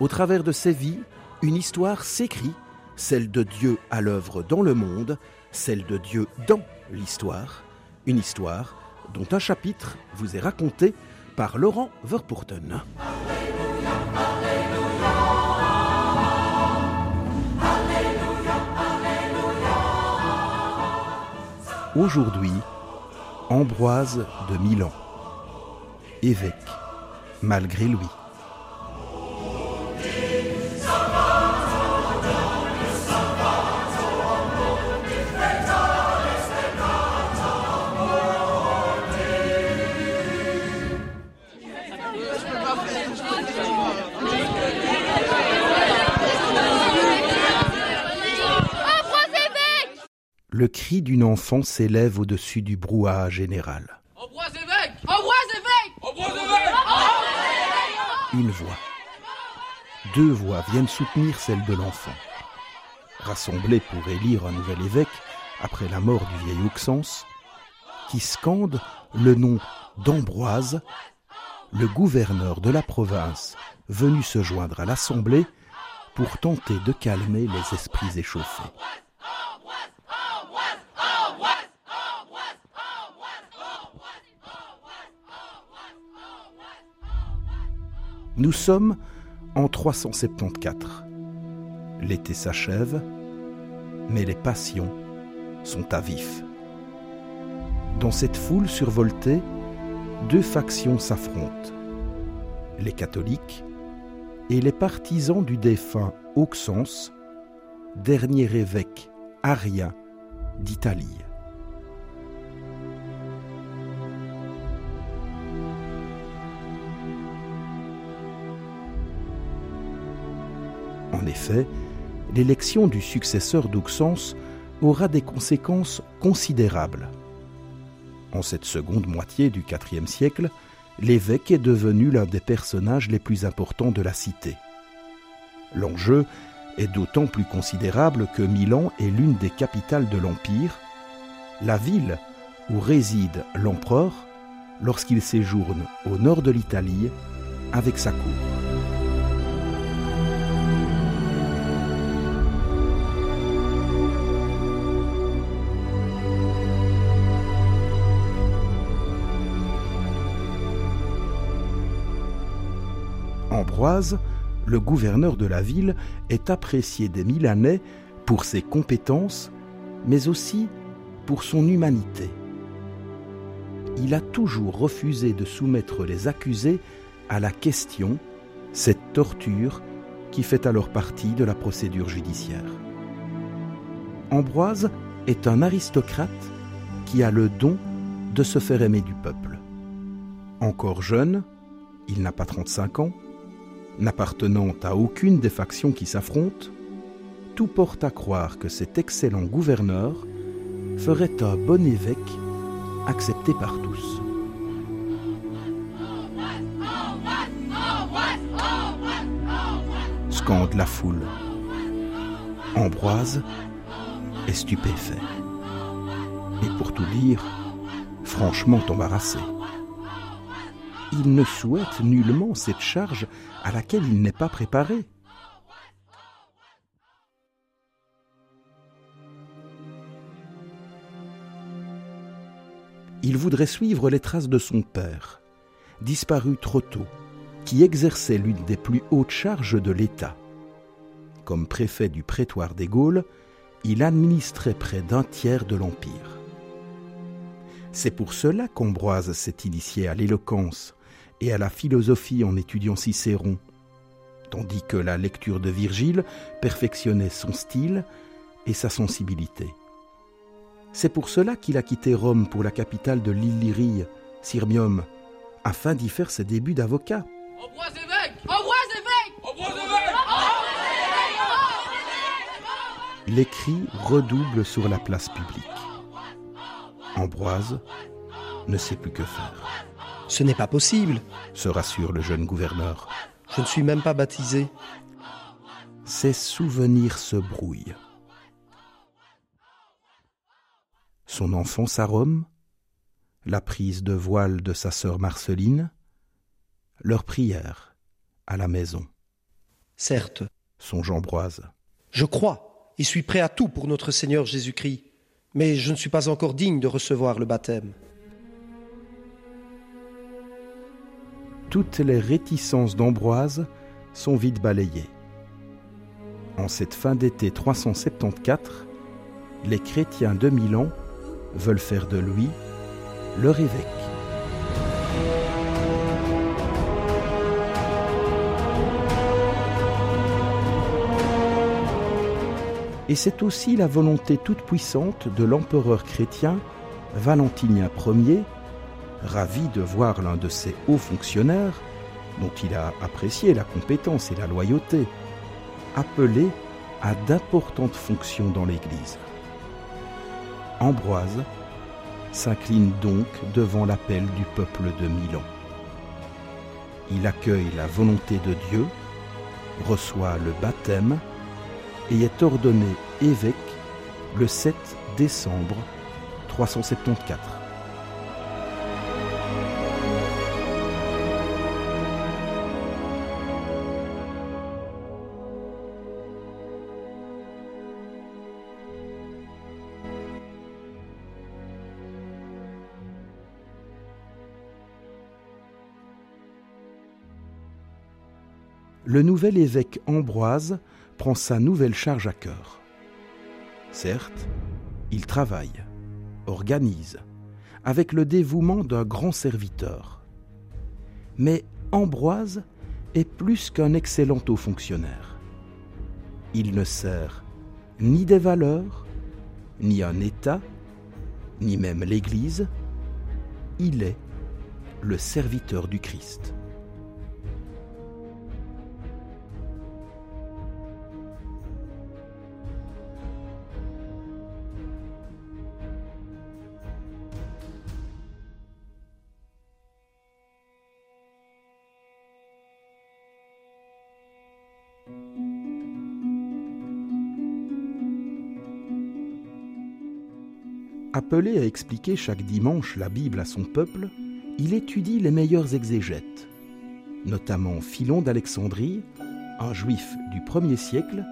au travers de ces vies, une histoire s'écrit, celle de Dieu à l'œuvre dans le monde, celle de Dieu dans l'histoire, une histoire dont un chapitre vous est raconté par Laurent Verpoorten. Aujourd'hui, Ambroise de Milan, évêque, malgré lui. Cri d'une enfant s'élève au-dessus du brouhaha général. Ambroise évêque Ambroise évêque Ambroise évêque Une voix. Deux voix viennent soutenir celle de l'enfant. Rassemblés pour élire un nouvel évêque après la mort du vieil Auxence, qui scande le nom d'Ambroise, le gouverneur de la province venu se joindre à l'assemblée pour tenter de calmer les esprits échauffés. Nous sommes en 374. L'été s'achève, mais les passions sont à vif. Dans cette foule survoltée, deux factions s'affrontent. Les catholiques et les partisans du défunt Auxence, dernier évêque arien d'Italie. En effet, l'élection du successeur d'Auxence aura des conséquences considérables. En cette seconde moitié du IVe siècle, l'évêque est devenu l'un des personnages les plus importants de la cité. L'enjeu est d'autant plus considérable que Milan est l'une des capitales de l'Empire, la ville où réside l'empereur lorsqu'il séjourne au nord de l'Italie avec sa cour. Ambroise, le gouverneur de la ville, est apprécié des Milanais pour ses compétences, mais aussi pour son humanité. Il a toujours refusé de soumettre les accusés à la question, cette torture qui fait alors partie de la procédure judiciaire. Ambroise est un aristocrate qui a le don de se faire aimer du peuple. Encore jeune, il n'a pas 35 ans, n'appartenant à aucune des factions qui s'affrontent, tout porte à croire que cet excellent gouverneur ferait un bon évêque accepté par tous. Scande la foule. Ambroise est stupéfait. Et pour tout dire, franchement embarrassé il ne souhaite nullement cette charge à laquelle il n'est pas préparé. Il voudrait suivre les traces de son père, disparu trop tôt, qui exerçait l'une des plus hautes charges de l'État. Comme préfet du prétoire des Gaules, il administrait près d'un tiers de l'Empire. C'est pour cela qu'Ambroise s'est initié à l'éloquence, et à la philosophie en étudiant Cicéron, tandis que la lecture de Virgile perfectionnait son style et sa sensibilité. C'est pour cela qu'il a quitté Rome pour la capitale de l'Illyrie, Sirmium, afin d'y faire ses débuts d'avocat. Ambroise évêque Ambroise évêque Ambroise évêque les cris redoublent sur la place publique. Ambroise ne sait plus que faire. Ce n'est pas possible, se rassure le jeune gouverneur. Je ne suis même pas baptisé. Ses souvenirs se brouillent. Son enfance à Rome, la prise de voile de sa sœur Marceline, leur prière à la maison. Certes, songe Ambroise. Je crois et suis prêt à tout pour notre Seigneur Jésus-Christ, mais je ne suis pas encore digne de recevoir le baptême. Toutes les réticences d'Ambroise sont vite balayées. En cette fin d'été 374, les chrétiens de Milan veulent faire de lui leur évêque. Et c'est aussi la volonté toute puissante de l'empereur chrétien Valentinien Ier ravi de voir l'un de ses hauts fonctionnaires, dont il a apprécié la compétence et la loyauté, appelé à d'importantes fonctions dans l'Église. Ambroise s'incline donc devant l'appel du peuple de Milan. Il accueille la volonté de Dieu, reçoit le baptême et est ordonné évêque le 7 décembre 374. Le nouvel évêque Ambroise prend sa nouvelle charge à cœur. Certes, il travaille, organise, avec le dévouement d'un grand serviteur. Mais Ambroise est plus qu'un excellent haut fonctionnaire. Il ne sert ni des valeurs, ni un État, ni même l'Église. Il est le serviteur du Christ. Appelé à expliquer chaque dimanche la Bible à son peuple, il étudie les meilleurs exégètes, notamment Philon d'Alexandrie, un juif du 1er siècle,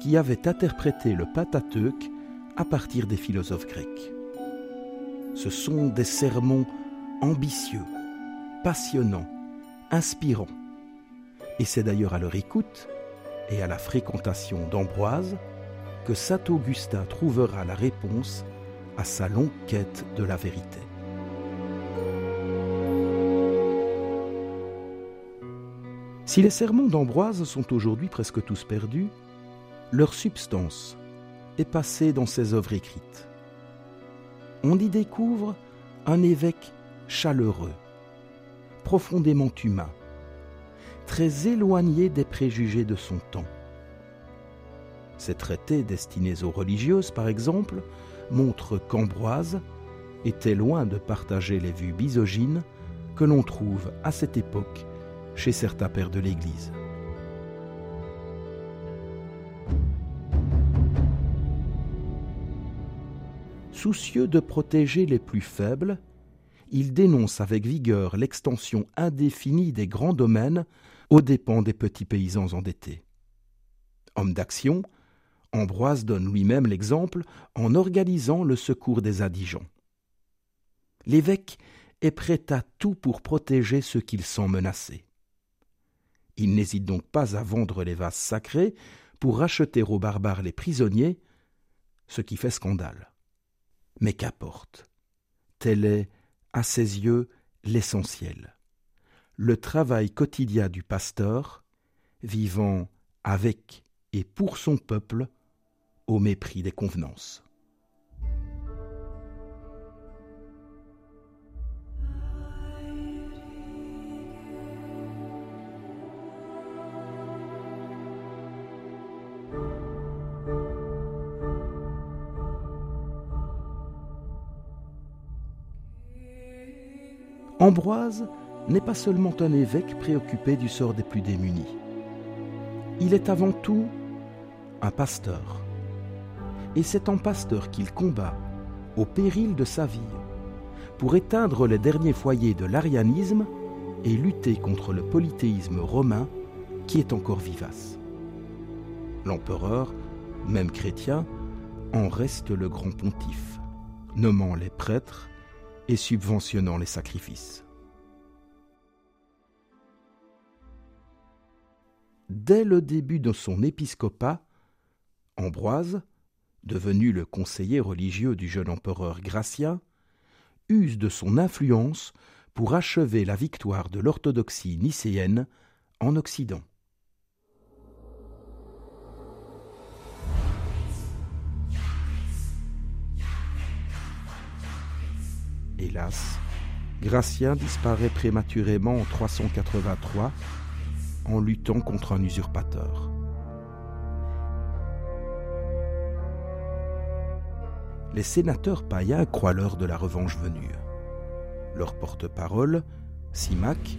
qui avait interprété le Pentateuque à partir des philosophes grecs. Ce sont des sermons ambitieux, passionnants, inspirants. Et c'est d'ailleurs à leur écoute et à la fréquentation d'Ambroise que saint Augustin trouvera la réponse à sa longue quête de la vérité. Si les sermons d'Ambroise sont aujourd'hui presque tous perdus, leur substance est passée dans ses œuvres écrites. On y découvre un évêque chaleureux, profondément humain, très éloigné des préjugés de son temps. Ces traités destinés aux religieuses, par exemple, montre qu'Ambroise était loin de partager les vues misogynes que l'on trouve à cette époque chez certains pères de l'Église. Soucieux de protéger les plus faibles, il dénonce avec vigueur l'extension indéfinie des grands domaines aux dépens des petits paysans endettés. Homme d'action, Ambroise donne lui-même l'exemple en organisant le secours des indigents. L'évêque est prêt à tout pour protéger ceux qu'il sent menacés. Il n'hésite donc pas à vendre les vases sacrés pour racheter aux barbares les prisonniers, ce qui fait scandale. Mais qu'importe Tel est, à ses yeux, l'essentiel. Le travail quotidien du pasteur, vivant avec et pour son peuple, au mépris des convenances. Ambroise n'est pas seulement un évêque préoccupé du sort des plus démunis. Il est avant tout un pasteur. Et c'est en pasteur qu'il combat, au péril de sa vie, pour éteindre les derniers foyers de l'arianisme et lutter contre le polythéisme romain qui est encore vivace. L'empereur, même chrétien, en reste le grand pontife, nommant les prêtres et subventionnant les sacrifices. Dès le début de son épiscopat, Ambroise, devenu le conseiller religieux du jeune empereur Gratien, use de son influence pour achever la victoire de l'orthodoxie nicéenne en Occident. Hélas, Gratien disparaît prématurément en 383 en luttant contre un usurpateur. Les sénateurs païens croient l'heure de la revanche venue. Leur porte-parole, Simac,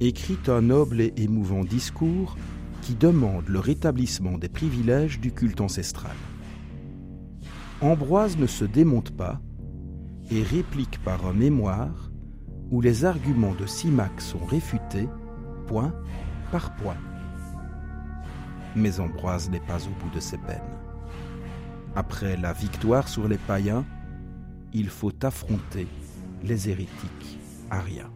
écrit un noble et émouvant discours qui demande le rétablissement des privilèges du culte ancestral. Ambroise ne se démonte pas et réplique par un mémoire où les arguments de Simac sont réfutés, point par point. Mais Ambroise n'est pas au bout de ses peines. Après la victoire sur les païens, il faut affronter les hérétiques ariens.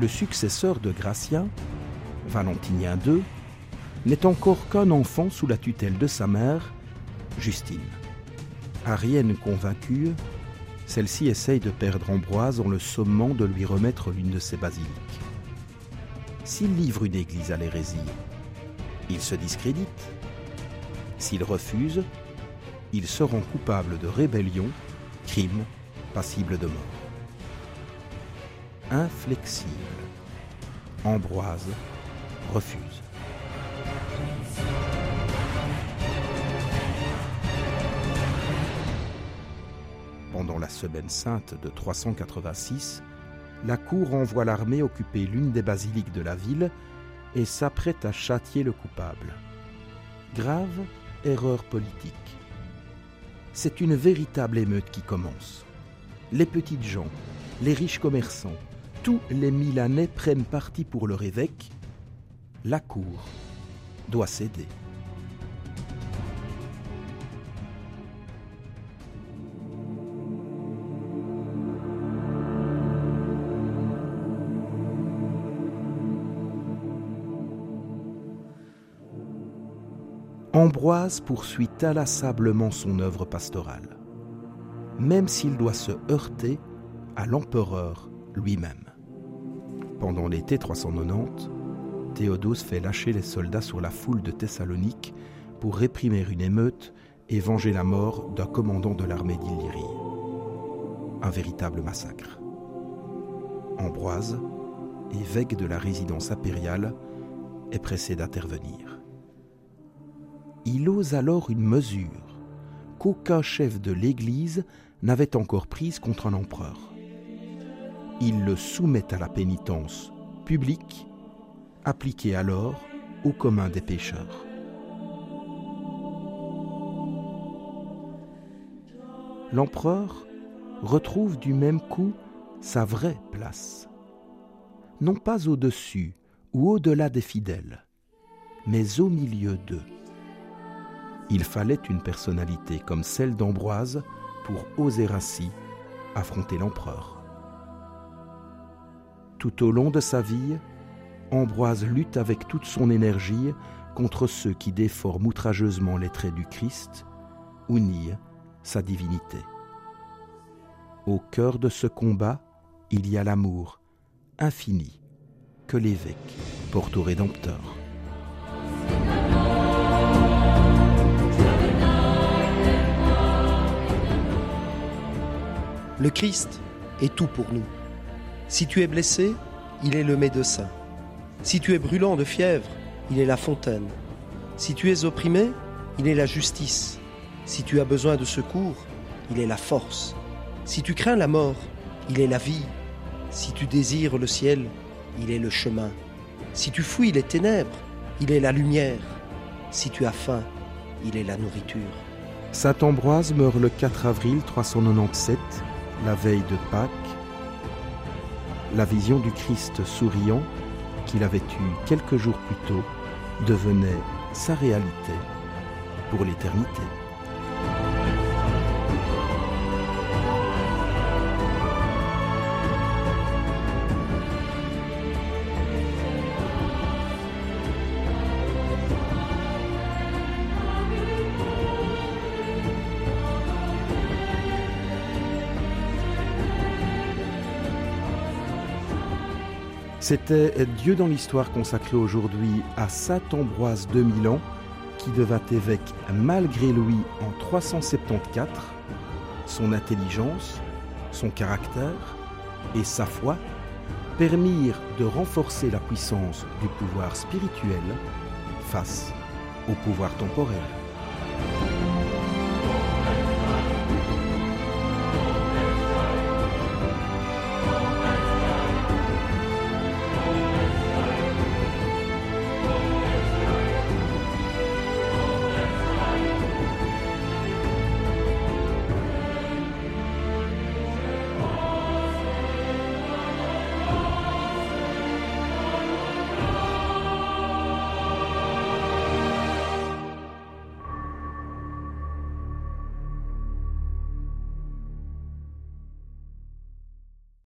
Le successeur de Gratien, Valentinien II, n'est encore qu'un enfant sous la tutelle de sa mère, Justine. Arienne convaincue, celle-ci essaye de perdre Ambroise en le sommant de lui remettre l'une de ses basiliques. S'il livre une église à l'hérésie, il se discrédite. S'il refuse, il se rend coupable de rébellion, crime, passible de mort. Inflexible, Ambroise refuse. Semaine sainte de 386, la cour envoie l'armée occuper l'une des basiliques de la ville et s'apprête à châtier le coupable. Grave erreur politique. C'est une véritable émeute qui commence. Les petites gens, les riches commerçants, tous les Milanais prennent parti pour leur évêque. La cour doit céder. Ambroise poursuit inlassablement son œuvre pastorale, même s'il doit se heurter à l'empereur lui-même. Pendant l'été 390, Théodose fait lâcher les soldats sur la foule de Thessalonique pour réprimer une émeute et venger la mort d'un commandant de l'armée d'Illyrie. Un véritable massacre. Ambroise, évêque de la résidence impériale, est pressé d'intervenir il ose alors une mesure qu'aucun chef de l'Église n'avait encore prise contre un empereur. Il le soumet à la pénitence publique, appliquée alors au commun des pécheurs. L'empereur retrouve du même coup sa vraie place, non pas au-dessus ou au-delà des fidèles, mais au milieu d'eux. Il fallait une personnalité comme celle d'Ambroise pour oser ainsi affronter l'empereur. Tout au long de sa vie, Ambroise lutte avec toute son énergie contre ceux qui déforment outrageusement les traits du Christ ou nient sa divinité. Au cœur de ce combat, il y a l'amour infini que l'évêque porte au Rédempteur. Le Christ est tout pour nous. Si tu es blessé, il est le médecin. Si tu es brûlant de fièvre, il est la fontaine. Si tu es opprimé, il est la justice. Si tu as besoin de secours, il est la force. Si tu crains la mort, il est la vie. Si tu désires le ciel, il est le chemin. Si tu fuis les ténèbres, il est la lumière. Si tu as faim, il est la nourriture. Saint Ambroise meurt le 4 avril 397, la veille de Pâques. La vision du Christ souriant, qu'il avait eue quelques jours plus tôt, devenait sa réalité pour l'éternité. C'était Dieu dans l'histoire consacré aujourd'hui à Saint Ambroise de Milan, qui devint évêque malgré lui en 374. Son intelligence, son caractère et sa foi permirent de renforcer la puissance du pouvoir spirituel face au pouvoir temporel.